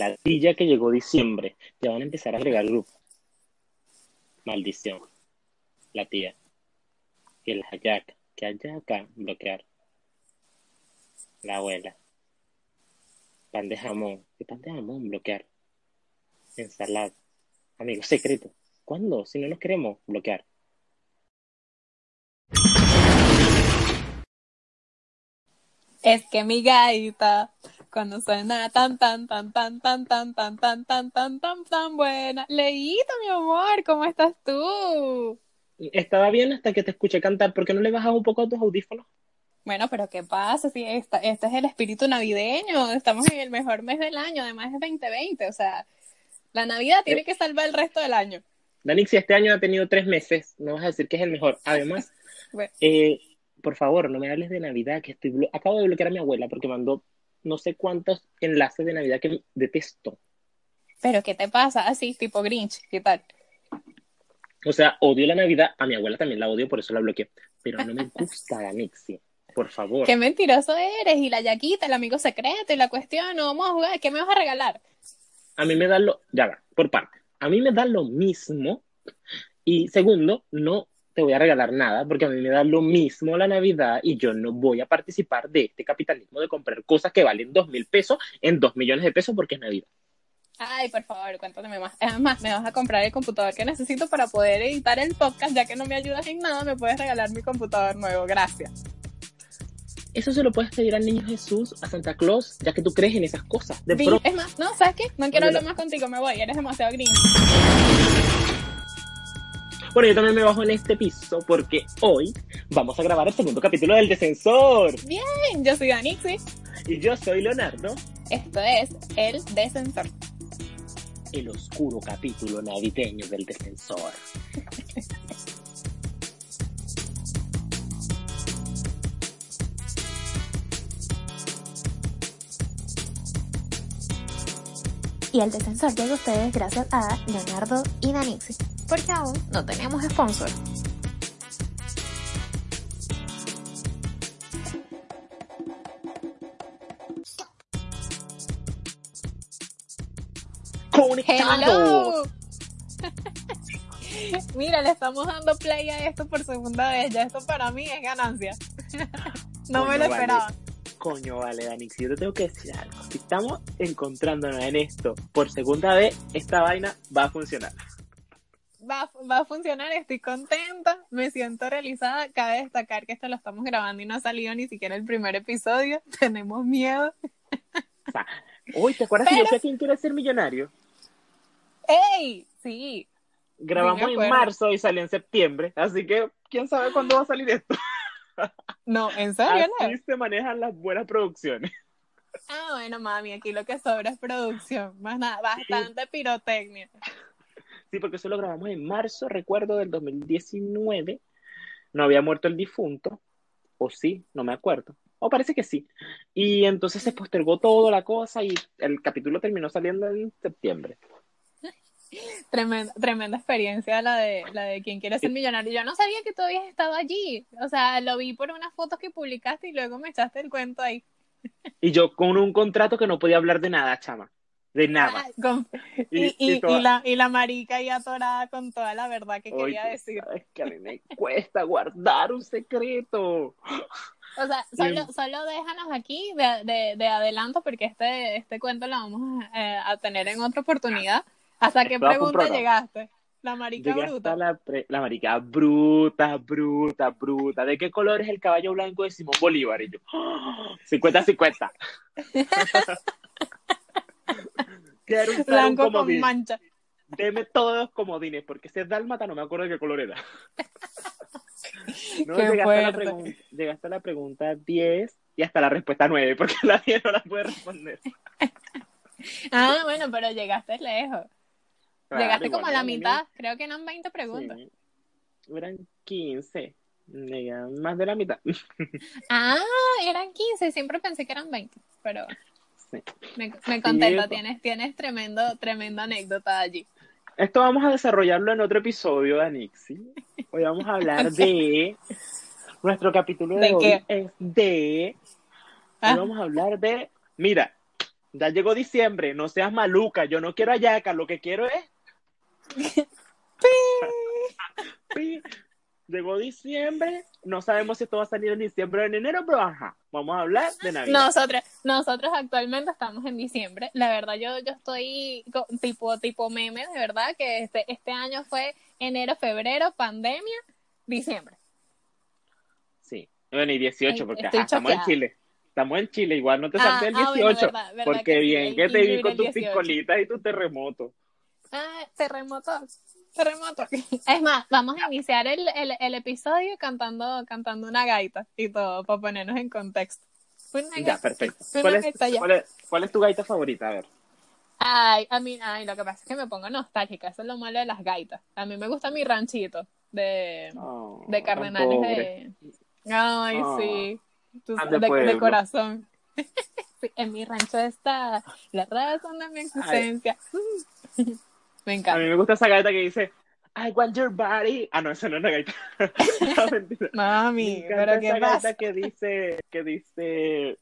ladilla que llegó diciembre. Ya van a empezar a agregar grupo. Maldición. La tía. El hayaca. Que hayaca, bloquear. La abuela. Pan de jamón. ¿Qué pan de jamón? Bloquear. Ensalada. Amigo secreto. ¿Cuándo? Si no nos queremos, bloquear. Es que mi gaita, cuando suena tan, tan, tan, tan, tan, tan, tan, tan, tan, tan, tan, tan buena. Leíto, mi amor, ¿cómo estás tú? Estaba bien hasta que te escuché cantar. ¿Por qué no le bajas un poco a tus audífonos? Bueno, pero ¿qué pasa? Si esta, este es el espíritu navideño, estamos en el mejor mes del año, además es 2020, o sea, la Navidad tiene que salvar el resto del año. Danix, si este año ha tenido tres meses, no vas a decir que es el mejor. Además, Bueno. eh, por favor, no me hables de Navidad, que estoy acabo de bloquear a mi abuela porque mandó no sé cuántos enlaces de Navidad que detesto. Pero ¿qué te pasa? Así, tipo Grinch, ¿qué tal? O sea, odio la Navidad, a mi abuela también la odio, por eso la bloqueé. Pero no me gusta Danixi, por favor. Qué mentiroso eres, y la yaquita, el amigo secreto, y la cuestión, no vamos a jugar, ¿qué me vas a regalar? A mí me da lo, ya va, por parte. A mí me da lo mismo. Y segundo, no te voy a regalar nada porque a mí me da lo mismo la Navidad y yo no voy a participar de este capitalismo de comprar cosas que valen dos mil pesos en dos millones de pesos porque es Navidad. Ay, por favor, cuéntame más. Además, me vas a comprar el computador que necesito para poder editar el podcast, ya que no me ayudas en nada, me puedes regalar mi computador nuevo, gracias. Eso se lo puedes pedir al niño Jesús, a Santa Claus, ya que tú crees en esas cosas. De pronto, es más, no, ¿sabes qué? No quiero hablar más contigo, me voy, eres demasiado grinch. Bueno, yo también me bajo en este piso porque hoy vamos a grabar el segundo capítulo del Descensor. Bien, yo soy Danixi, Y yo soy Leonardo, esto es El Descensor. el oscuro capítulo navideño del Descensor. Y el descensor llega a ustedes gracias a Leonardo y Danixi, porque aún no tenemos sponsor. ¡Conectados! ¡Hello! Mira, le estamos dando play a esto por segunda vez, ya esto para mí es ganancia. no me lo vale. esperaba. Coño, vale, Danix, yo te tengo que decir algo. Si estamos encontrándonos en esto por segunda vez, esta vaina va a funcionar. Va, va a funcionar, estoy contenta, me siento realizada. Cabe destacar que esto lo estamos grabando y no ha salido ni siquiera el primer episodio. Tenemos miedo. O sea, uy, ¿te acuerdas que yo a quien quiere ser millonario? ¡Ey! Sí, Grabamos Sí, en marzo y salió en septiembre, así que quién sabe cuándo va a salir esto. no, en serio, Así no. se manejan las buenas producciones. Ah, bueno, mami, aquí lo que sobra es producción. Más nada, bastante pirotecnia. Sí, porque eso lo grabamos en marzo, recuerdo, del 2019. No había muerto el difunto, o sí, no me acuerdo. O parece que sí. Y entonces se postergó toda la cosa y el capítulo terminó saliendo en septiembre. Tremenda, tremenda experiencia la de, la de quien quiere ser millonario. Yo no sabía que tú habías estado allí. O sea, lo vi por unas fotos que publicaste y luego me echaste el cuento ahí. Y yo con un contrato que no podía hablar de nada, chama. De nada. Ah, con- Y- y, y- y toda- y la, y la marica ahí atorada con toda la verdad que Oye, quería decir. sabes que a mí me cuesta guardar un secreto. O sea, solo, solo déjanos aquí de, de, de adelanto porque este, este cuento lo vamos eh, a tener en otra oportunidad. ¿Hasta qué pregunta llegaste? La marica Llegué bruta. la, pre- la marica bruta, bruta, bruta. ¿De qué color es el caballo blanco de Simón Bolívar? Y yo, ¡ah! 50-50. Quiero usar un Blanco con comodín. mancha. Deme todos los comodines, porque ese es dálmata, no me acuerdo de qué color era. No, llegaste, a la fuerte. pregun- llegaste a la pregunta 10 y hasta la respuesta 9, porque la 10 no la puede responder. Ah, bueno, pero llegaste lejos. Claro, llegaste como a la mitad. Creo que eran 20 preguntas. Sí. Eran 15. Eran más de la mitad. Ah, eran 15. Siempre pensé que eran 20. Pero Sí. me, me contenta. Sí, tienes, tienes tremendo, tremenda anécdota allí. Esto vamos a desarrollarlo en otro episodio de Anixi. Hoy vamos a hablar de. Nuestro capítulo de, ¿De hoy qué? es de. Ah. Hoy vamos a hablar de. Mira, Ya llegó diciembre, no seas maluca, yo no quiero ayaca, lo que quiero es... Pi. Llegó diciembre, no sabemos si esto va a salir en diciembre o en enero, pero ajá, vamos a hablar de Navidad. Nosotros, nosotros actualmente estamos en diciembre. La verdad, yo, yo estoy co- tipo, tipo meme, de verdad, que este, este año fue enero, febrero, pandemia, diciembre. Sí, bueno, y 18, Ay, porque ajá, estamos en. Chile. Estamos en Chile, igual no te Ah, saltes el ah, 18, bueno, verdad, verdad porque que bien que te vi con tus 18. piscolitas y tus terremotos. Ah, terremoto, terremoto. Es más, vamos a iniciar el, el, el episodio cantando, cantando una gaita y todo, para ponernos en contexto. Una Ya, gaita. perfecto. Una ¿Cuál es, gaita ya. cuál, es, cuál es tu gaita favorita? A ver. Ay, a mí, ay, lo que pasa es que me pongo nostálgica, eso es lo malo de las gaitas. A mí me gusta mi ranchito de, Oh, de Cardenales de... Ay, Ah, sí, Tú de corazón. Sí, en mi rancho está la razón de mi existencia. Me A encanta. mí me gusta esa gaita que dice I want your body. Ah, no, esa no es una gaita. No, Mami, pero ¿qué esa pasa? gaita que dice, que dice,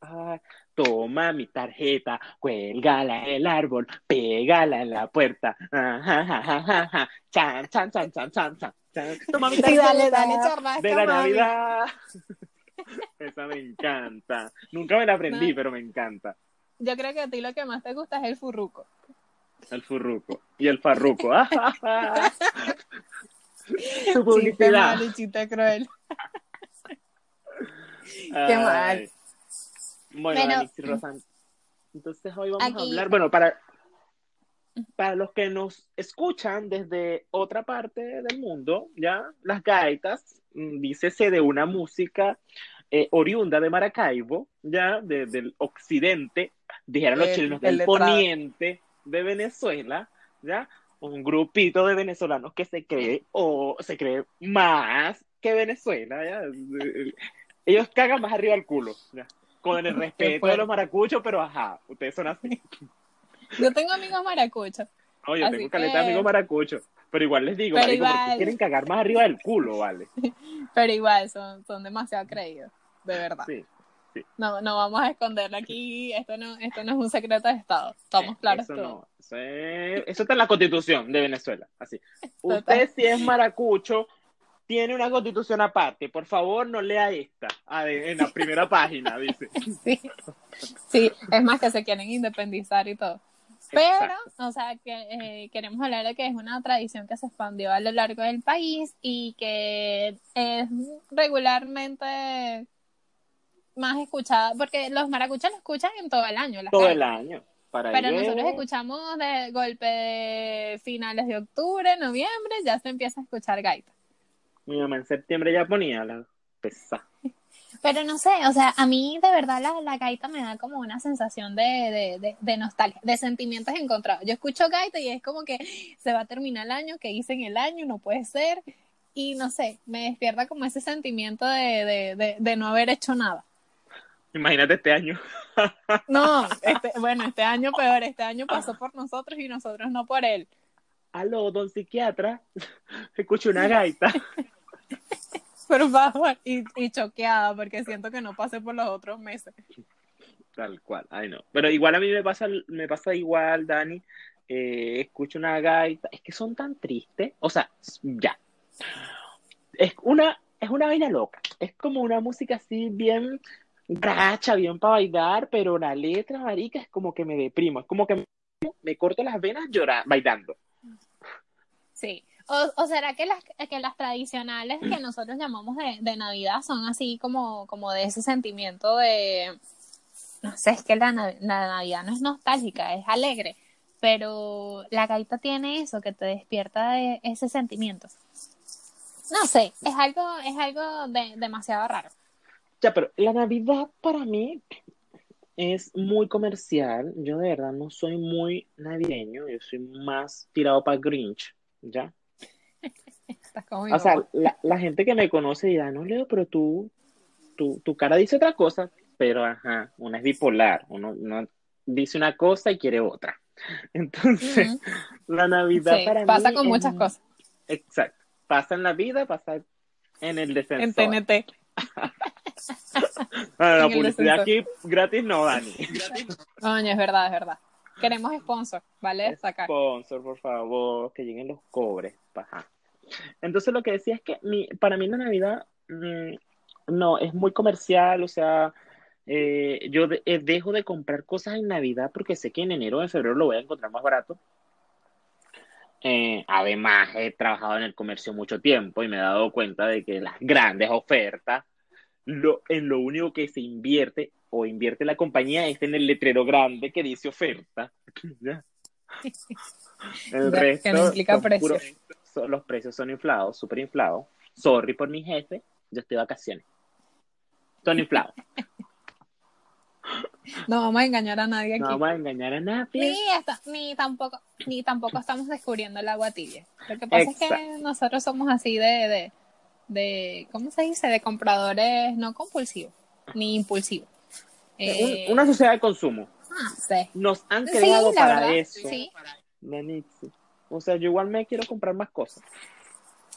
ah, toma mi tarjeta, cuélgala en el árbol, pégala en la puerta, ajá, ajá, ajá, ajá, chan, chan, chan, chan, chan, chan, chan. Toma mi Sí, tarjeta dale, dale, chorrasca, de la mami. Navidad. Esa me encanta. Nunca me la aprendí, No. pero me encanta. Yo creo que a ti lo que más te gusta es el furruco. El furruco y el farruco. Su publicidad. chiste cruel. Ay. mal. Bueno, Pero- y Rosan, entonces hoy vamos a hablar, bueno, para, para los que nos escuchan desde otra parte del mundo, ¿ya? Las gaitas, mm, dícese de una música eh, oriunda de Maracaibo, ¿ya? De- del occidente, dijeron los chilenos, el del poniente de Venezuela, ¿ya? Un grupito de venezolanos que se cree, o se cree más que Venezuela, ¿ya? Ellos cagan más arriba del culo, ¿ya? Con el respeto de los maracuchos, pero ajá, ustedes son así. Yo tengo amigos maracuchos. No, yo Así tengo caleta de que- amigos maracuchos, pero igual les digo, marico, ¿por qué igual. quieren cagar más arriba del culo, vale? Pero igual, son, son demasiado creídos. De verdad. Sí. No, no vamos a esconderlo aquí. Esto no, esto no es un secreto de Estado. Estamos claros Eso no, eso, es- eso está en la constitución de Venezuela, así. Total. Usted si es maracucho, tiene una constitución aparte, por favor no lea esta, en la primera página, dice. Sí. sí, es más que se quieren independizar y todo. Pero, Exacto. o sea, que eh, queremos hablar de que es una tradición que se expandió a lo largo del país y que es regularmente más escuchada, porque los maracuchos lo escuchan en todo el año. las Todo el año. Para Pero nosotros es- escuchamos de golpe de finales de octubre, noviembre, ya se empieza a escuchar gaita. Mi mamá en septiembre ya ponía la pesa. Pero no sé, o sea, a mí de verdad la, la gaita me da como una sensación de, de, de, de nostalgia, de sentimientos encontrados. Yo escucho gaita y es como que se va a terminar el año, que hice en el año, no puede ser. Y no sé, me despierta como ese sentimiento de, de no haber hecho nada. Imagínate este año. No, este, bueno, este año peor, este año pasó por nosotros y nosotros no por él. Aló, don psiquiatra, escucho una gaita. Por favor, y, y choqueada porque siento que no pasé por los otros meses. Tal cual, ay no. Pero igual a mí me pasa, me pasa igual, Dani. eh, escucho una gaita, es que son tan tristes. O sea, ya. Es una, es una vaina loca. Es como una música así bien gracha, bien para bailar, pero la letra, marica, es como que me deprimo. Es como que me, corto las venas llorando, bailando. Sí. O, será que las, que las tradicionales que nosotros llamamos de, de Navidad son así como, como de ese sentimiento de, no sé, es que la, la Navidad no es nostálgica, es alegre, pero la gaita tiene eso que te despierta de ese sentimiento. No sé, es algo, es algo de, demasiado raro. Ya, pero la Navidad para mí es muy comercial. Yo de verdad no soy muy navideño, yo soy más tirado para Grinch, ¿ya? Estás como mi O sea, la, la gente que me conoce dirá, no, Leo, pero tú, tu, tu cara dice otra cosa, pero ajá, una es bipolar, uno, uno dice una cosa y quiere otra. Entonces, la Navidad Sí, para pasa mí con es- muchas cosas. Exacto. Pasa en la vida, pasa en el En defensor. TNT. No, no, publicidad aquí gratis no, Dani. Coño, es verdad, es verdad. Queremos sponsor, ¿vale? Destacar. Sponsor, por favor, que lleguen los cobres. Ajá. Entonces lo que decía es que mi, para mí la Navidad mm, no es muy comercial, o sea, eh, yo de- eh, dejo de comprar cosas en Navidad porque sé que en enero o en febrero lo voy a encontrar más barato. Eh, además, he trabajado en el comercio mucho tiempo y me he dado cuenta de que las grandes ofertas, lo, en lo único que se invierte o invierte la compañía es en el letrero grande que dice oferta. ¿Ya? El Ya, resto que no implica precio. los precios son inflados, súper inflados. Sorry por mi jefe, yo estoy de vacaciones. Son inflados. No vamos a engañar a nadie aquí. No vamos a engañar a nadie. Ni, esta- ni tampoco, ni tampoco estamos descubriendo el agua tibia. Lo que pasa es que nosotros somos así de, de, de, ¿cómo se dice? De compradores no compulsivos, ni impulsivos. Eh, Un- una sociedad de consumo. ah, sí. Nos han creado para verdad, eso. sí. O sea, yo igual me quiero comprar más cosas.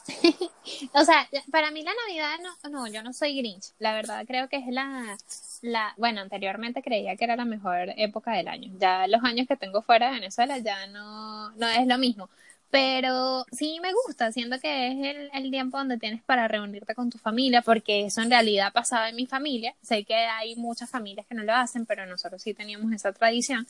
O sea, para mí la Navidad no, no, yo no soy Grinch. La verdad creo que es la, la, bueno, anteriormente creía que era la mejor época del año. Ya los años que tengo fuera de Venezuela ya no, no es lo mismo. Pero sí me gusta, siento que es el, el tiempo donde tienes para reunirte con tu familia, porque eso en realidad pasaba en mi familia. Sé que hay muchas familias que no lo hacen, pero nosotros sí teníamos esa tradición.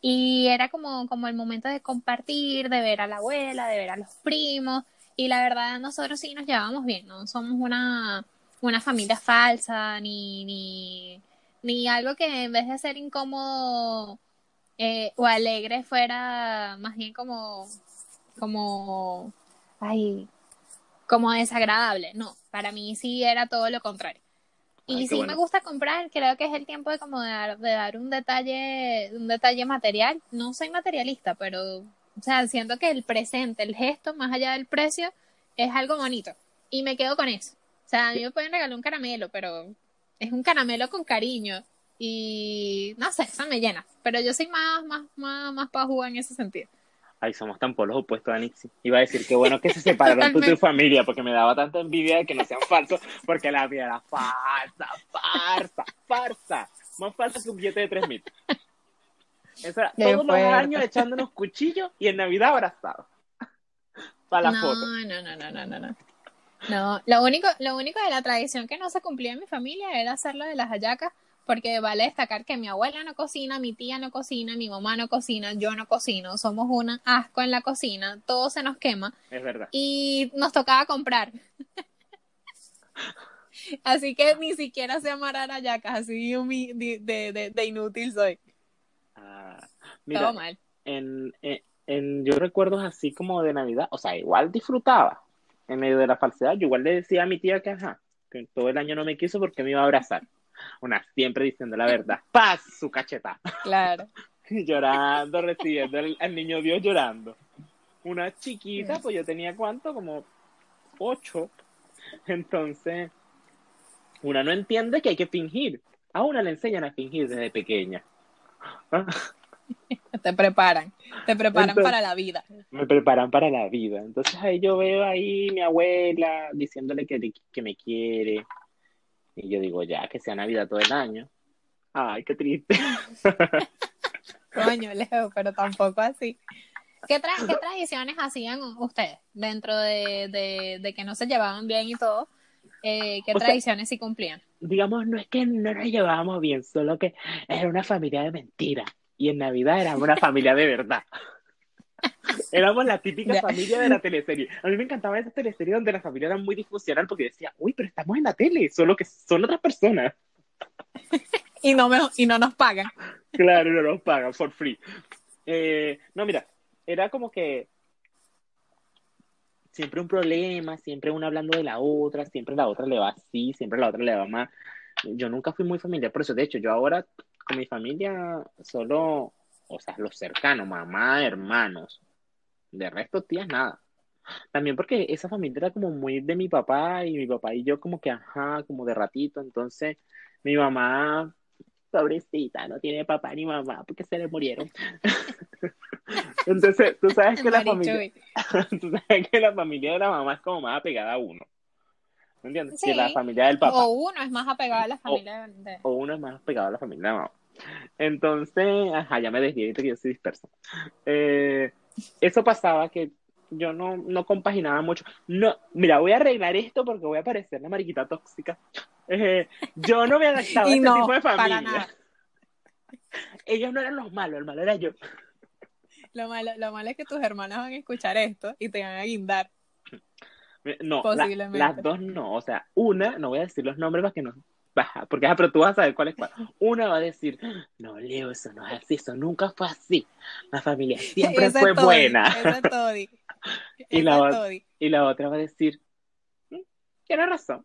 Y era como, como el momento de compartir, de ver a la abuela, de ver a los primos. Y la verdad, nosotros sí nos llevamos bien, no somos una, una familia falsa, ni, ni, ni algo que en vez de ser incómodo eh, o alegre fuera más bien como, como, ay, como desagradable. No, para mí sí era todo lo contrario. Y Ay, sí bueno. me gusta comprar, creo que es el tiempo de como de dar, de dar un detalle, un detalle material. No soy materialista, pero, o sea, siento que el presente, el gesto, más allá del precio, es algo bonito. Y me quedo con eso. O sea, a mí me pueden regalar un caramelo, pero es un caramelo con cariño. Y no sé, eso me llena. Pero yo soy más, más, más, más jugar en ese sentido. Ay, somos tan polos opuestos, Anixi. Iba a decir que bueno que se separaron tú y tu familia, porque me daba tanta envidia de que no sean falsos, porque la vida era falsa, farsa, farsa. Más falsa que un billete de 3 mil. Eso era todos los años echándonos cuchillos y en Navidad abrazados. Para la no, foto. no, no, no, no, no, no. No, lo único, lo único de la tradición que no se cumplía en mi familia era hacer lo de las hallacas, porque vale destacar que mi abuela no cocina, mi tía no cocina, mi mamá no cocina, yo no cocino, somos un asco en la cocina, todo se nos quema Es verdad. y nos tocaba comprar. Así que ni siquiera sé amarrar hallacas, así de, de, de- inútil soy. Ah, Todo mira, mal. en, en, en- yo recuerdos así como de Navidad, o sea, igual disfrutaba en medio de la falsedad. Yo igual le decía a mi tía que, ajá, que todo el año no me quiso porque me iba a abrazar. Una siempre diciendo la verdad. ¡Paz! Su cacheta. Claro. llorando, recibiendo al, al niño Dios llorando. Una chiquita, pues yo tenía cuánto, como ocho. Entonces, una no entiende que hay que fingir. A una le enseñan a fingir desde pequeña. Te preparan, te preparan Entonces- para la vida. me preparan para la vida. Entonces ahí yo veo ahí mi abuela diciéndole que, que me quiere. Y yo digo, ya, que sea Navidad todo el año. Ay, qué triste. Coño, Leo, pero tampoco así. ¿Qué, tra- qué tradiciones hacían ustedes dentro de, de, de que no se llevaban bien y todo? Eh, ¿Qué O sea- tradiciones sí cumplían? Digamos, no es que no nos llevábamos bien, solo que era una familia de mentira. Y en Navidad éramos una familia de verdad. Éramos la típica familia de la teleserie. A mí me encantaba esa teleserie donde la familia era muy disfuncional porque decía, uy, pero estamos en la tele, solo que son otras personas. Y no, me, y no nos pagan. Claro, no nos pagan for free. Eh, no, mira, era como que siempre un problema, siempre una hablando de la otra, siempre la otra le va así, siempre la otra le va más. Yo nunca fui muy familiar, por eso, de hecho, yo ahora con mi familia solo, o sea, los cercanos, mamá, hermanos, de resto, tías, nada. También porque esa familia era como muy de mi papá y mi papá y yo como que, ajá, como de ratito, entonces mi mamá pobrecita, no tiene papá ni mamá porque se le murieron. Entonces, tú sabes que la familia, tú sabes que la familia de la mamá es como más apegada a uno. ¿Me entiendes? Sí. Que la familia del papá. O uno es más apegado a la familia de... o uno es más pegado a la familia de la mamá. Entonces, ajá, ya me desvié, que yo soy disperso. Eh, eso pasaba que yo no, no compaginaba mucho. No, mira, voy a arreglar esto porque voy a parecer la mariquita tóxica. Eh, yo no me adaptaba a este no, tipo de familia. Ellos no eran los malos, el malo era yo. Lo malo, lo malo es que tus hermanas van a escuchar esto y te van a guindar. No, la- las dos no. O sea, una, no voy a decir los nombres para que no. Porque ah, pero tú vas a saber cuál es cuál. Una va a decir, no, Leo, eso no es así, eso nunca fue así. La familia siempre Esa fue Todi, buena. Esa Todi. Y Esa la Todi. Y la otra va a decir, "Mm, tienes razón.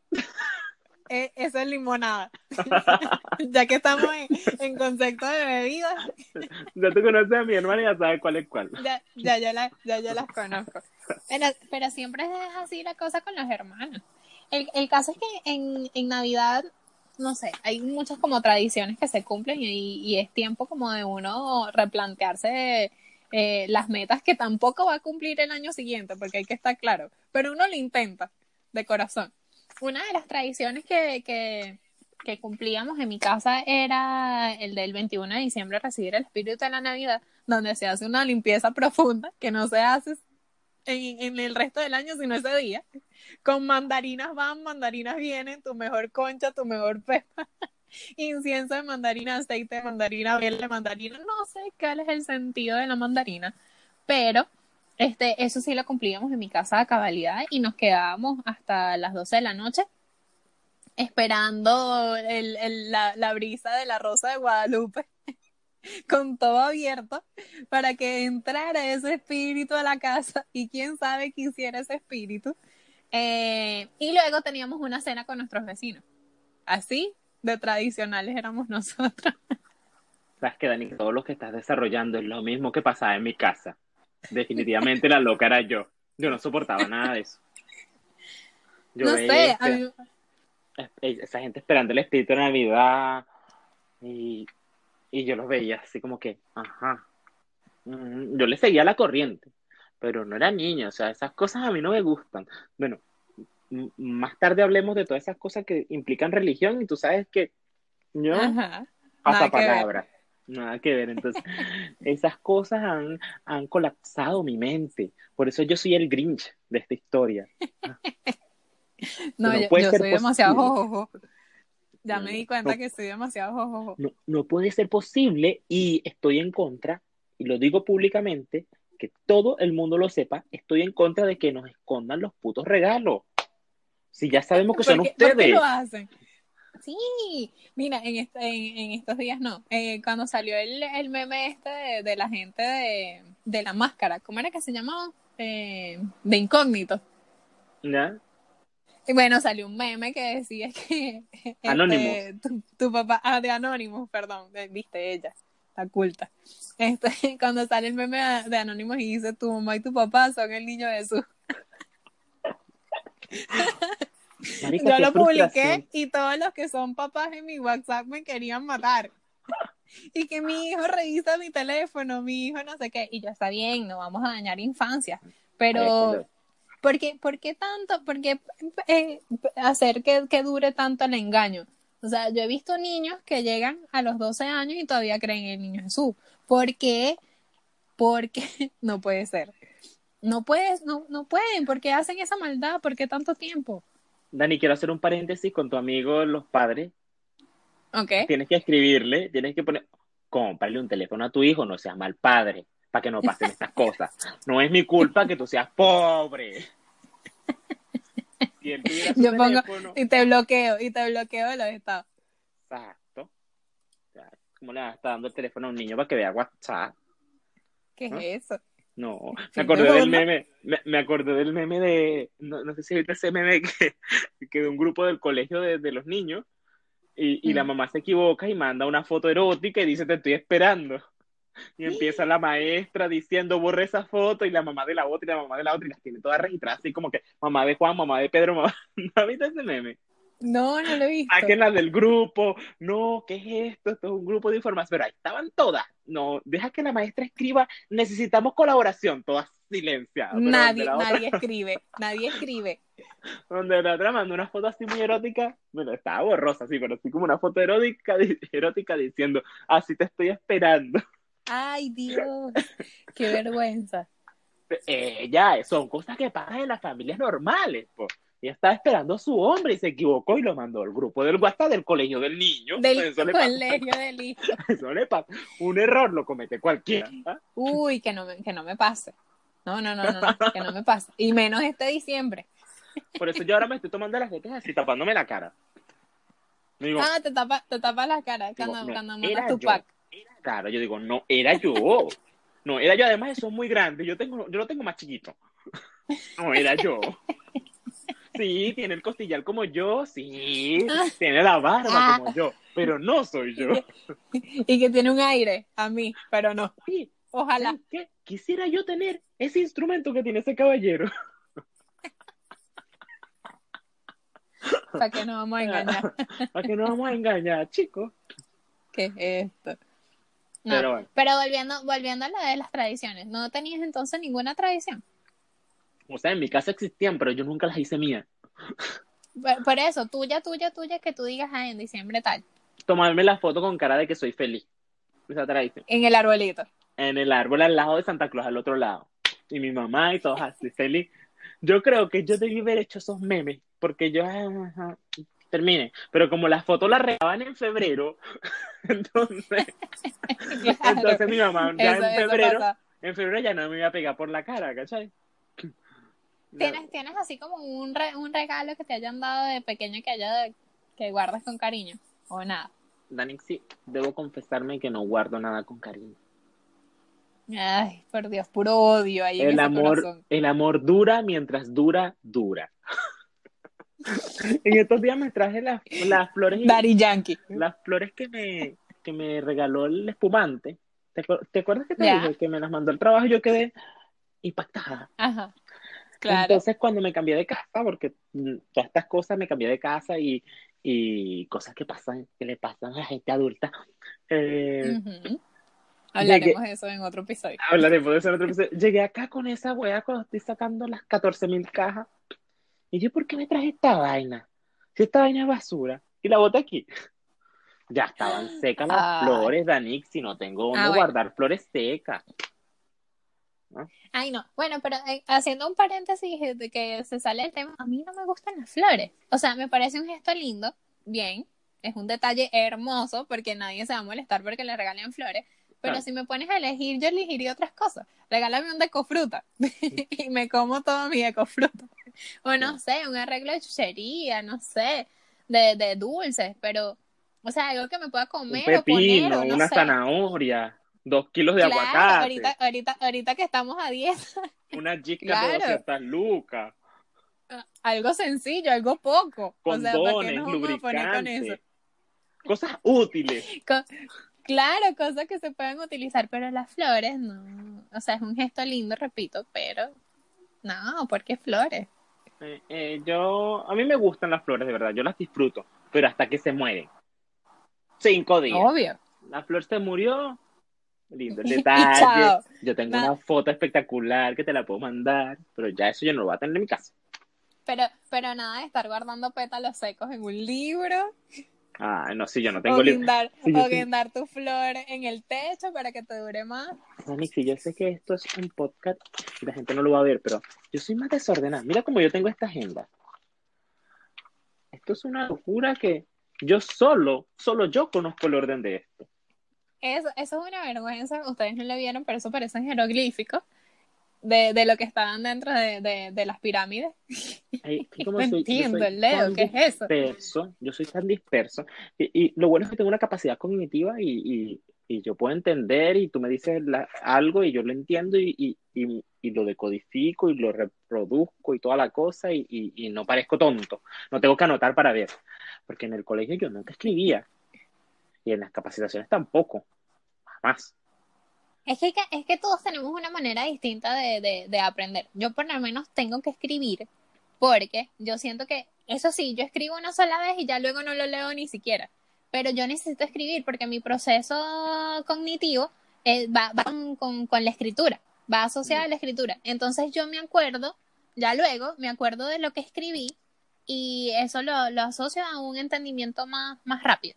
Eh, Eso es limonada. ya que estamos en, en concepto de bebidas, Ya tú conoces a mi hermana y ya sabes cuál es cuál. ya, ya, ya, la- ya, ya las conozco. Pero, pero siempre es así la cosa con los hermanos. El, el caso es que en, en Navidad, no sé, hay muchas como tradiciones que se cumplen y, es tiempo como de uno replantearse eh, las metas que tampoco va a cumplir el año siguiente, porque hay que estar claro. Pero uno lo intenta de corazón. Una de las tradiciones que, que, que cumplíamos en mi casa era el del 21 de diciembre recibir el espíritu de la Navidad, donde se hace una limpieza profunda que no se hace en, el resto del año, sino ese día. Con mandarinas van, mandarinas vienen, tu mejor concha, tu mejor pepa, incienso de mandarina, aceite de mandarina, miel de mandarina, no sé cuál es el sentido de la mandarina, pero este, eso sí lo cumplíamos en mi casa a cabalidad y nos quedábamos hasta las 12 de la noche esperando el, el- la, la brisa de la Rosa de Guadalupe con todo abierto para que entrara ese espíritu a la casa y quién sabe qué hiciera ese espíritu. Eh, y luego teníamos una cena con nuestros vecinos. Así de tradicionales éramos nosotros. Sabes que, Dani, todo lo que estás desarrollando es lo mismo que pasaba en mi casa. Definitivamente la loca era yo. Yo no soportaba nada de eso. Yo no sé, este- mí- esa gente esperando el espíritu de Navidad y, y yo los veía así como que, ajá. Mm, Yo le seguía la corriente, pero no era niño, o sea, esas cosas a mí no me gustan. Bueno, más tarde hablemos de todas esas cosas que implican religión y tú sabes que yo Ajá. pasa nada que palabra, nada que ver. Entonces, esas cosas han, han colapsado mi mente. Por eso yo soy el Grinch de esta historia. No, no yo, soy demasiado posible. Ya me di cuenta no. que soy demasiado jojojo. no, no puede ser posible y estoy en contra, y lo digo públicamente, que todo el mundo lo sepa, estoy en contra de que nos escondan los putos regalos. Si ya sabemos que son ¿Por qué- por qué ustedes. lo hacen? Sí, mira, en, est- en, en estos días no. Eh, cuando salió el, el meme este de, de la gente de, de la máscara, ¿cómo era que se llamaba? Eh, de incógnito. ¿Ya? Y bueno, salió un meme que decía que este, Anonymous. tu, tu papá, ah, de Anonymous, perdón, viste ella, está culta. Este, cuando sale el meme de, Anonymous y dice tu mamá y tu papá son el niño Jesús. Marica, Yo lo publiqué y todos los que son papás en mi WhatsApp me querían matar. Y que mi hijo revisa mi teléfono, mi hijo no sé qué. Y ya está bien, no vamos a dañar infancia. Pero. ¿Por qué, por qué tanto? ¿Por qué eh, hacer que, que dure tanto el engaño? O sea, yo he visto niños que llegan a los 12 años y todavía creen en el niño Jesús. ¿Por qué? Porque no puede ser. No puedes, no, no pueden, ¿por qué hacen esa maldad? ¿Por qué tanto tiempo? Dani, quiero hacer un paréntesis con tu amigo los padres. ¿Ok? Tienes que escribirle, tienes que poner, cómprale un teléfono a tu hijo, no seas mal padre, para que no pasen estas cosas. No es mi culpa que tú seas pobre. Si Yo pongo, teléfono, y te bloqueo, y te bloqueo de los estados. exacto. O sea, ¿Cómo le vas a estar dando el teléfono a un niño para que vea WhatsApp? ¿Qué es eso? No, me acordé de del meme, me, me acordé del meme de, no, no sé si viste ese meme que, que de un grupo del colegio de, de los niños y, y la Mm. mamá se equivoca y manda una foto erótica y dice te estoy esperando. Y empieza la maestra diciendo borre esa foto y la mamá de la otra y la mamá de la otra y las tiene todas registradas así como que mamá de Juan, mamá de Pedro, mamá. ¿No viste ese meme? No, no lo he visto. Las del grupo. No, ¿qué es esto? Esto es un grupo de información. Pero ahí estaban todas. No, deja que la maestra escriba. Necesitamos colaboración. Todas silenciadas. Nadie, la otra- nadie escribe, nadie escribe. donde la otra mandó una foto así muy erótica, bueno, estaba borrosa así, pero así como una foto erótica, erótica diciendo, así te estoy esperando. Ay, Dios, qué vergüenza. Eh, ya, son cosas que pasan en las familias normales, pues. Ella estaba esperando a su hombre y se equivocó y lo mandó al grupo del WhatsApp del colegio del niño. Del Eso le pasa. colegio del hijo. Eso le pasa. Un error lo comete cualquiera. ¿ah? Uy, que no me, que no me pase. No, no, no, no, no, que no me pase. Y menos este diciembre. Por eso yo ahora me estoy tomando las fotos así, tapándome la cara. Digo, Ah, te tapa, te tapa la cara digo, cuando, no, cuando mandas tu yo. pack. Era- Claro, yo digo, no, era yo. No, era yo, además eso es muy grande. Yo tengo, yo lo tengo más chiquito. No, era yo. Sí, tiene el costillar como yo, sí, tiene la barba Ah. como yo, pero no soy yo. Y que tiene un aire a mí, pero no. Sí, Ojalá. Quisiera yo tener ese instrumento que tiene ese caballero. ¿Para qué nos vamos a engañar? Para que no vamos a engañar, chicos. ¿Qué es esto? No, Pero pero, bueno. volviendo, volviendo a la de las tradiciones, ¿no tenías entonces ninguna tradición? O sea, en mi casa existían, pero yo nunca las hice mías. Por, por eso, tuya, tuya, tuya, que tú digas, ah, en diciembre tal, Tomarme la foto con cara de que soy feliz. Esa tradición. en el arbolito. En el árbol al lado de Santa Claus, al otro lado. Y mi mamá y todos así, feliz. Yo creo que yo debí haber hecho esos memes, porque yo ah, termine. Pero como las fotos las regaban en febrero, entonces, Claro, entonces mi mamá ya eso- en febrero, en febrero ya no me iba a pegar por la cara, ¿cachai? ¿Tienes, tienes así como un, re- un regalo que te hayan dado de pequeño que haya que guardas con cariño o nada. Danix, sí, debo confesarme que no guardo nada con cariño. Ay, por Dios, puro odio ahí en El ese amor, corazón. el amor dura mientras dura, dura. en estos días me traje las, las flores Daddy Yankee. las flores que me, que me regaló el espumante. ¿Te, te acuerdas que te dije que me las mandó al trabajo y yo quedé impactada? Ajá. Claro. Entonces cuando me cambié de casa, porque todas estas cosas me cambié de casa y, y cosas que pasan, que le pasan a la gente adulta, eh. Hablaremos de eso en otro episodio. Hablaremos de eso en otro episodio. Llegué acá con esa wea cuando estoy sacando las 14.000 cajas. Y yo, ¿por qué me traje esta vaina? Si esta vaina es basura. Y la boté aquí. Ya estaban secas las flores, Danix, si no tengo donde Ah, bueno. guardar flores secas. Ay, no. Bueno, pero eh, haciendo un paréntesis de que se sale el tema, a mí no me gustan las flores. O sea, me parece un gesto lindo, bien, es un detalle hermoso porque nadie se va a molestar porque le regalen flores. Pero si me pones a elegir, yo elegiría otras cosas. Regálame un decofruta y me como todo mi decofruta. O no sé, un arreglo de chuchería, no sé, de, de dulces, pero, o sea, algo que me pueda Un comer o poner, pepino, o no una sé. zanahoria, dos kilos de Claro, aguacate, ahorita, ahorita, ahorita que estamos a 10, una chica Claro. de 200 lucas, algo sencillo, algo poco. o sea, ¿para qué condones, nos con eso? lubricantes, cosas útiles. Claro, cosas que se pueden utilizar, pero las flores no. O sea, es un gesto lindo, repito, pero no, porque flores. Eh, eh, yo, a mí me gustan las flores, de verdad, yo las disfruto, pero hasta que se mueren. Cinco días. Obvio. La flor se murió. Lindo el detalle. Yo tengo Na- una foto espectacular que te la puedo mandar, pero ya eso yo no lo voy a tener en mi casa. Pero, pero nada de estar guardando pétalos secos en un libro Ah, no, sí, yo no o tengo libro. guindar, Sí, o guindar tu flor en el techo para que te dure más. Sí, yo sé que esto es un podcast y la gente no lo va a ver, pero yo soy más desordenada. Mira cómo yo tengo esta agenda. Esto es una locura que yo solo, solo yo conozco el orden de esto. Eso, eso es una vergüenza. Ustedes no lo vieron, pero eso parecen jeroglíficos de, de lo que estaban dentro de, de, de las pirámides. Ay, No soy- entiendo, soy Leo, ¿qué es eso? disperso, yo soy tan disperso. Y, y lo bueno es que tengo una capacidad cognitiva y, y, y yo puedo entender y tú me dices la- algo y yo lo entiendo y, y, y, y lo decodifico y lo reproduzco y toda la cosa y, y, y no parezco tonto. No tengo que anotar para ver. Porque en el colegio yo nunca escribía y en las capacitaciones tampoco. Jamás. Es que, es que todos tenemos una manera distinta de, de, de aprender. Yo por lo menos tengo que escribir porque yo siento que, eso sí, yo escribo una sola vez y ya luego no lo leo ni siquiera. Pero yo necesito escribir porque mi proceso cognitivo eh, va, con, con, la escritura, va asociado a la escritura. Entonces yo me acuerdo ya luego me acuerdo de lo que escribí y eso lo, lo asocio a un entendimiento más, más rápido.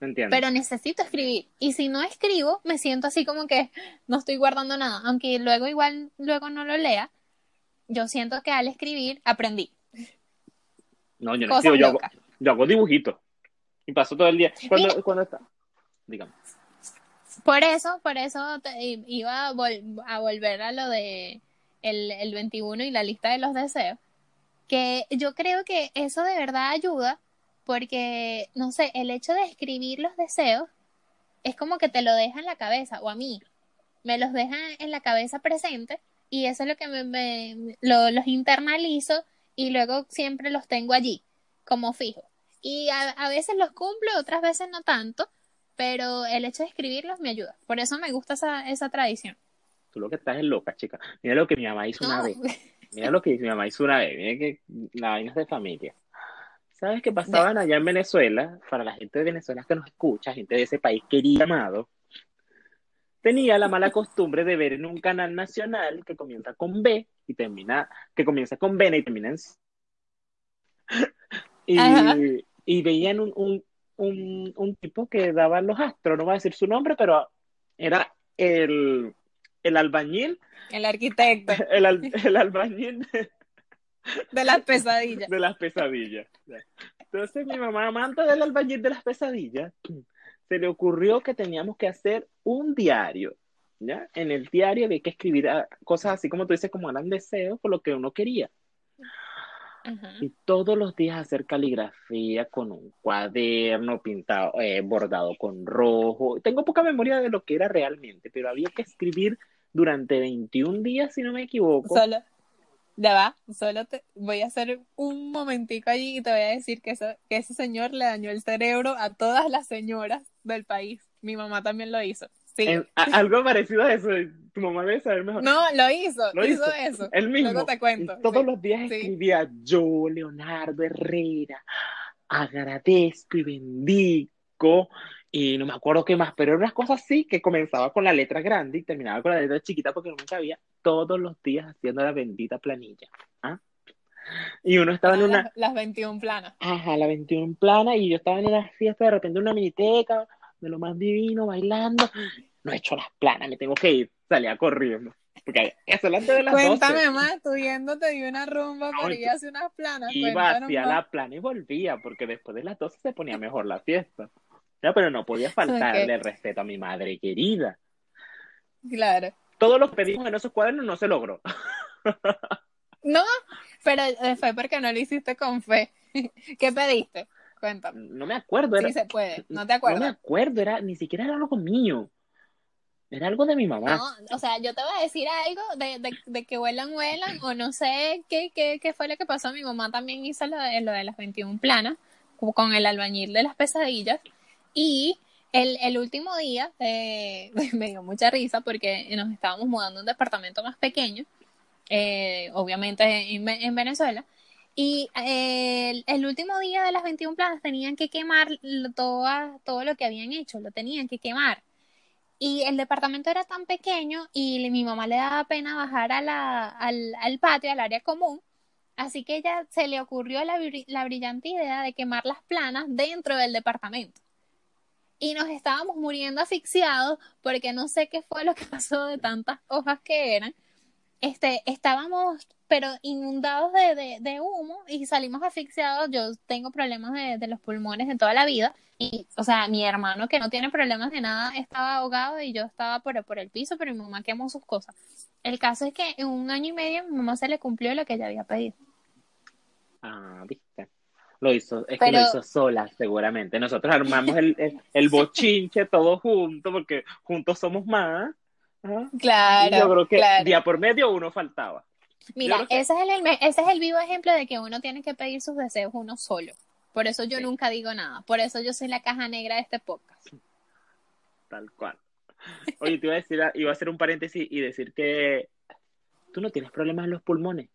Entiendo. Pero necesito escribir. Y si no escribo, me siento así como que no estoy guardando nada. Aunque luego igual, luego no lo lea, yo siento que al escribir aprendí. no, yo no Cosas escribo, yo hago, yo hago dibujitos. Y paso todo el día. Mira. cuando está. Dígame. Por eso, por eso te- iba a, vol- a volver a lo de el, el 21 y la lista de los deseos. Que yo creo que eso de verdad ayuda porque, no sé, el hecho de escribir los deseos es como que te lo deja en la cabeza, o a mí, me los deja en la cabeza presente y eso es lo que me, me- lo- los internalizo y luego siempre los tengo allí, como fijo. Y a, a veces los cumplo, otras veces no tanto, pero el hecho de escribirlos me ayuda. Por eso me gusta esa, esa tradición. Tú lo que estás es loca, chica. Mira lo que mi mamá hizo una vez. Mira lo que mi mamá hizo una vez. Mira que la vaina es de familia. ¿Sabes qué pasaban allá en Venezuela? Para la gente de Venezuela que nos escucha, gente de ese país querido amado, tenía la mala costumbre de ver en un canal nacional que comienza con B y termina, que comienza con B y termina en C. Y, y veían un, un, un, un tipo que daba los astros, no voy a decir su nombre, pero era el, el albañil, el arquitecto el, el albañil de, las pesadillas. de las pesadillas. Entonces mi mamá, amante del albañil de las pesadillas, se le ocurrió que teníamos que hacer un diario, ¿ya? En el diario había que escribir ah, cosas así como tú dices, como eran deseos por lo que uno quería. Y todos los días hacer caligrafía con un cuaderno pintado, eh, bordado con rojo. Tengo poca memoria de lo que era realmente, pero había que escribir durante 21 días, si no me equivoco. Solo, ya va, solo te voy a hacer un momentico allí y te voy a decir que, eso, que ese señor le dañó el cerebro a todas las señoras del país. Mi mamá también lo hizo. Sí. En- a- algo parecido a eso, tu mamá debe saber mejor. No, lo hizo, Lo hizo, hizo. eso. Él mismo. Luego te cuento. Y todos sí. los días Sí. escribía yo, Leonardo Herrera, agradezco y bendigo. Y no me acuerdo qué más, pero eran unas cosas así que comenzaba con la letra grande y terminaba con la letra chiquita porque no me cabía todos los días haciendo la bendita planilla. ¿ah? Y uno estaba en una, las, las 21 planas. ajá, la 21 plana y yo estaba en una fiesta de repente en una miniteca, de lo más divino, bailando. No he hecho las planas, me tengo que ir. Salía corriendo. Porque hacerlo antes de las 12. Cuéntame más, tú yéndote de una rumba No, por ir a hacer unas planas. Iba hacia más. la plana y volvía, porque después de las 12 se ponía mejor la fiesta. Ya, pero no podía faltarle el respeto a mi madre querida. Claro. Todos los pedimos en esos cuadernos no se logró. No, pero eh, fue porque no lo hiciste con fe. ¿Qué pediste? Cuéntame. No me acuerdo, era, Sí se puede, no te no me acuerdo, era, ni siquiera era algo mío. Era algo de mi mamá. No, o sea, yo te voy a decir algo de, de, de que vuelan, vuelan, o no sé qué, qué, qué fue lo que pasó. Mi mamá también hizo lo de, lo de las 21 planas, con el albañil de las pesadillas. Y el, el último día eh, me dio mucha risa porque nos estábamos mudando a un departamento más pequeño, eh, obviamente en, Ve- en Venezuela. Y eh, el, el último día de las 21 planas tenían que quemar toda- todo lo que habían hecho, lo tenían que quemar. Y el departamento era tan pequeño y mi mamá le daba pena bajar a al, al patio, al área común. Así que ella se le ocurrió la, la brillante idea de quemar las planas dentro del departamento. Y nos estábamos muriendo asfixiados porque no sé qué fue lo que pasó de tantas hojas que eran. Este, estábamos, pero inundados de, de, de humo y salimos asfixiados. Yo tengo problemas de, de los pulmones de toda la vida. Y, o sea, mi hermano que no tiene problemas de nada estaba ahogado y yo estaba por, por el piso, pero mi mamá quemó sus cosas. El caso es que en un año y medio mi mamá se le cumplió lo que ella había pedido. Ah, viste. Lo hizo, es que lo hizo sola, seguramente. Nosotros armamos el, el, el bochinche todos juntos, porque juntos somos más. Ajá. Y Claro, yo creo que claro. día por medio uno faltaba. Mira, ese es el, ese es el vivo ejemplo de que uno tiene que pedir sus deseos uno solo. Por eso yo Sí. nunca digo nada. Por eso yo soy la caja negra de este podcast. Tal cual. Oye, te iba a decir, iba a hacer un paréntesis y decir que tú no tienes problemas en los pulmones.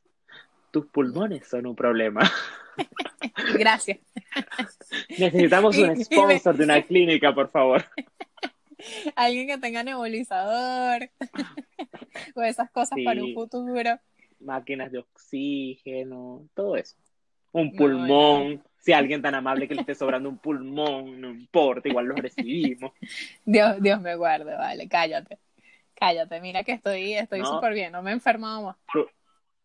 Tus pulmones son un problema. Gracias. Necesitamos un sponsor de una clínica, por favor. Alguien que tenga nebulizador o esas cosas Sí. para un futuro. máquinas de oxígeno, todo eso. Un No, pulmón, si alguien tan amable que le esté sobrando un pulmón, no importa, igual lo recibimos. Dios, Dios me guarde, vale, cállate. Cállate, mira que estoy estoy No. súper bien, no me he enfermado más.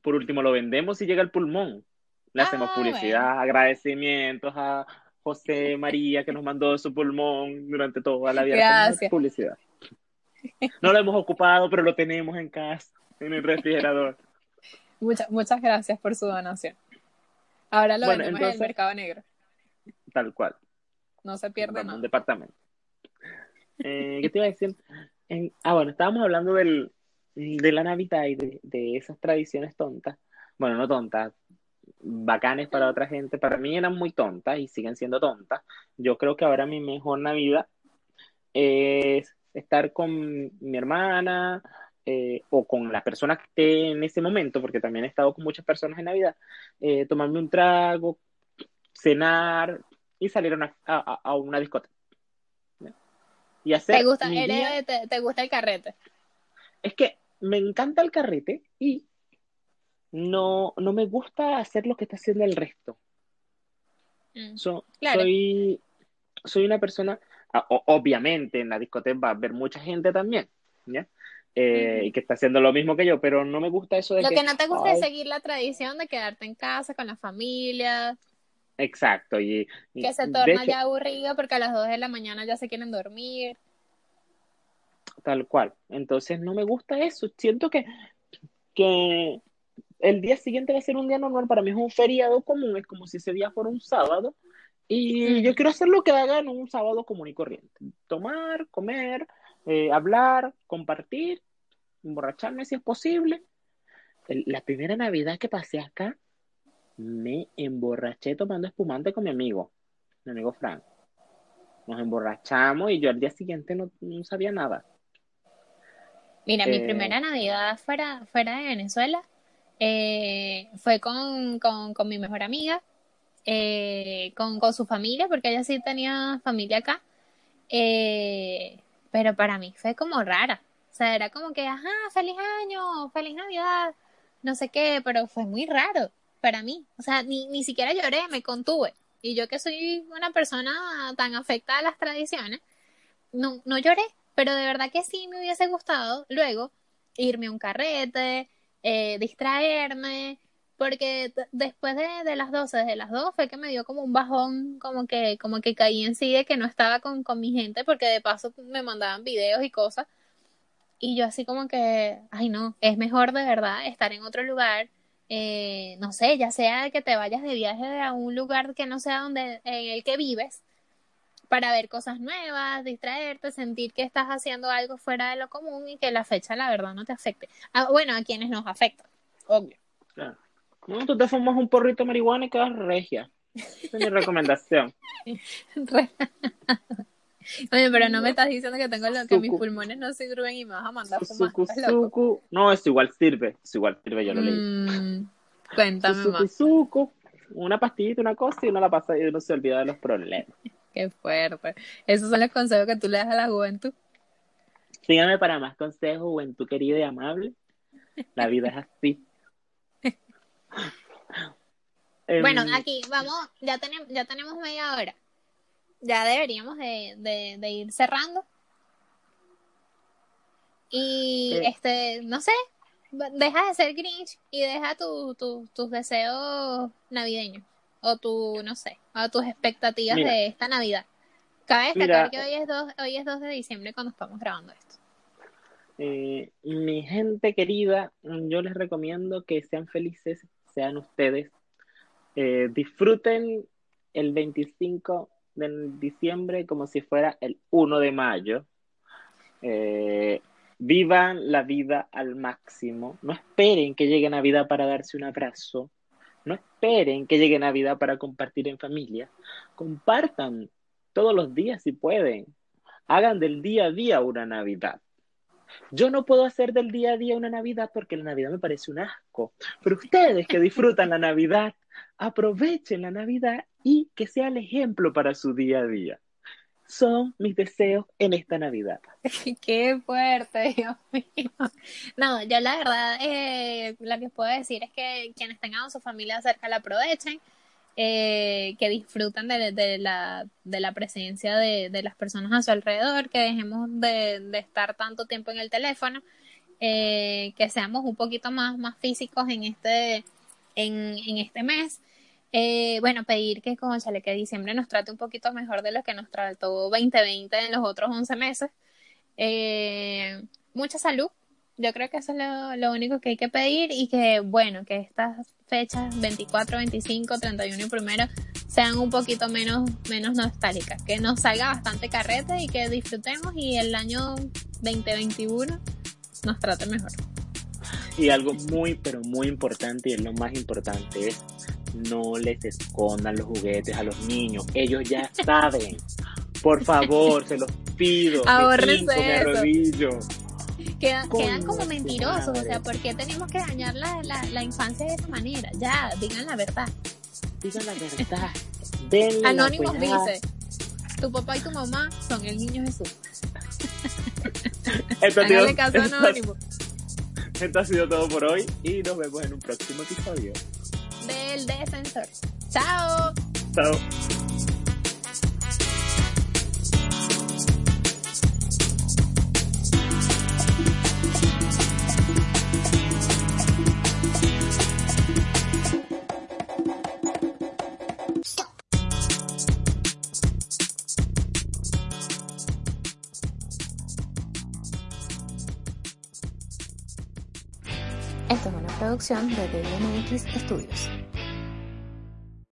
Por, último, lo vendemos y llega el pulmón. Le hacemos Ah, publicidad, agradecimientos a José María que nos mandó su pulmón durante toda la vida. Hacemos Gracias. Publicidad. No lo hemos ocupado, pero lo tenemos en casa, en el refrigerador. Muchas, muchas gracias por su donación. Ahora lo Bueno, vendemos en el mercado negro. Tal cual. No se pierde Vamos, un nada. departamento. Eh, ¿Qué te iba a decir? En- ah, bueno, estábamos hablando del, de la Navidad y de, de esas tradiciones tontas. Bueno, no tontas, bacanes para otra gente. Para mí eran muy tontas y siguen siendo tontas. Yo creo que ahora mi mejor Navidad es estar con mi hermana eh, o con la persona que esté en ese momento, porque también he estado con muchas personas en Navidad, eh, tomarme un trago, cenar y salir a una, a, a- una discoteca. ¿ya? Y hacer ¿Te gusta, mi eres- día- te, te gusta el carrete? Es que me encanta el carrete y no, no me gusta hacer lo que está haciendo el resto. Mm, So- Claro. soy, soy una persona, ah, o- obviamente en la discoteca va a haber mucha gente también, ¿ya? Eh, y que está haciendo lo mismo que yo, pero no me gusta eso de Lo que, que no te gusta ay, es seguir la tradición de quedarte en casa con la familia, exacto, y, y que se torna hecho, ya aburrido porque a las 2 de la mañana ya se quieren dormir. Tal cual. Entonces no me gusta eso. Siento que, que el día siguiente va a ser un día normal. Para mí es un feriado común, es como si ese día fuera un sábado. Y yo quiero hacer lo que haga en un sábado común y corriente. Tomar, comer, eh, hablar, compartir, emborracharme si es posible. La primera Navidad que pasé acá, me emborraché tomando espumante con mi amigo, mi amigo Frank. Nos emborrachamos y yo al día siguiente no, no sabía nada. Mira, mi Eh, primera Navidad fuera, fuera de Venezuela eh, fue con, con, con mi mejor amiga, eh, con, con su familia, porque ella sí tenía familia acá. Pero para mí fue como rara. O sea, era como que, ajá, feliz año, feliz Navidad, no sé qué, pero fue muy raro para mí. O sea, ni, ni siquiera lloré, me contuve. Y yo que soy una persona tan afectada a las tradiciones, no, no lloré, pero de verdad que sí me hubiese gustado luego irme a un carrete, eh, distraerme, porque después de, de las 12, desde las 2 fue que me dio como un bajón, como que, como que caí en sí de que no estaba con, con mi gente, porque de paso me mandaban videos y cosas, y yo así como que, ay no, es mejor de verdad estar en otro lugar, eh, no sé, ya sea que te vayas de viaje a un lugar que no sea donde, en el que vives, para ver cosas nuevas, distraerte, sentir que estás haciendo algo fuera de lo común y que la fecha, la verdad, no te afecte. Ah, bueno, a quienes nos afecta, obvio. Claro. No, tú te fumas un porrito de marihuana y quedas regia. Esa es mi recomendación. Re- Oye, pero no me estás diciendo que tengo lo que mis pulmones no sirven y me vas a mandar fumar. Suku, suku. No, eso igual sirve. Eso igual sirve, yo lo leí. Mm, cuéntame más. suku. Una pastillita, una cosa y uno la pasa y uno se olvida de los problemas. Qué fuerte. Esos son los consejos que tú le das a la juventud. Síganme para más consejos, juventud querida y amable. La vida es así. Em, Bueno, aquí vamos, ya tenemos, ya tenemos media hora. Ya deberíamos de, de, de ir cerrando. Y Eh. este, no sé, deja de ser Grinch y deja tu, tu- tus deseos navideños. O tu, no sé, o tus expectativas Mira. de esta Navidad. Cabe destacar Mira. que hoy es 2, hoy es 2 de diciembre cuando estamos grabando esto. Eh, mi gente querida, yo les recomiendo que sean felices, sean ustedes. Eh, disfruten el 25 de diciembre como si fuera el 1 de mayo. Eh, vivan la vida al máximo. No esperen que llegue Navidad para darse un abrazo. No esperen que llegue Navidad para compartir en familia. Compartan todos los días si pueden. Hagan del día a día una Navidad. Yo no puedo hacer del día a día una Navidad porque la Navidad me parece un asco. Pero ustedes que disfrutan la Navidad, aprovechen la Navidad y que sea el ejemplo para su día a día. Son mis deseos en esta Navidad. Qué fuerte, Dios mío. No, yo la verdad, eh, lo que puedo decir es que quienes tengan su familia cerca la aprovechen, eh, que disfruten de, de, la, de la presencia de, de, las personas a su alrededor, que dejemos de, de estar tanto tiempo en el teléfono, eh, que seamos un poquito más, más físicos en este, en, en este mes. Eh, bueno, pedir que, conchale, que diciembre nos trate un poquito mejor de lo que nos trató 2020 en los otros 11 meses. Eh, mucha salud, yo creo que eso es lo, lo, único que hay que pedir y que, bueno, que estas fechas 24, 25, 31 y primero sean un poquito menos, menos nostálgicas, que nos salga bastante carrete y que disfrutemos y el año 2021 nos trate mejor. Y algo muy, pero muy importante y es lo más importante no les escondan los juguetes a los niños. Ellos ya saben. Por favor, se los pido. Ahorrense eso. Quedan, quedan como mentirosos, o sea, ¿por qué tenemos que dañar la, la, la, infancia de esa manera? Ya, digan la verdad. Digan la verdad. Anónimos dice, tu papá y tu mamá son el niño Jesús. Esto, Háganle caso anónimo. Esto ha sido todo por hoy y nos vemos en un próximo episodio del Defensor. Chao. Chao. Esto es una producción de DNX Studios.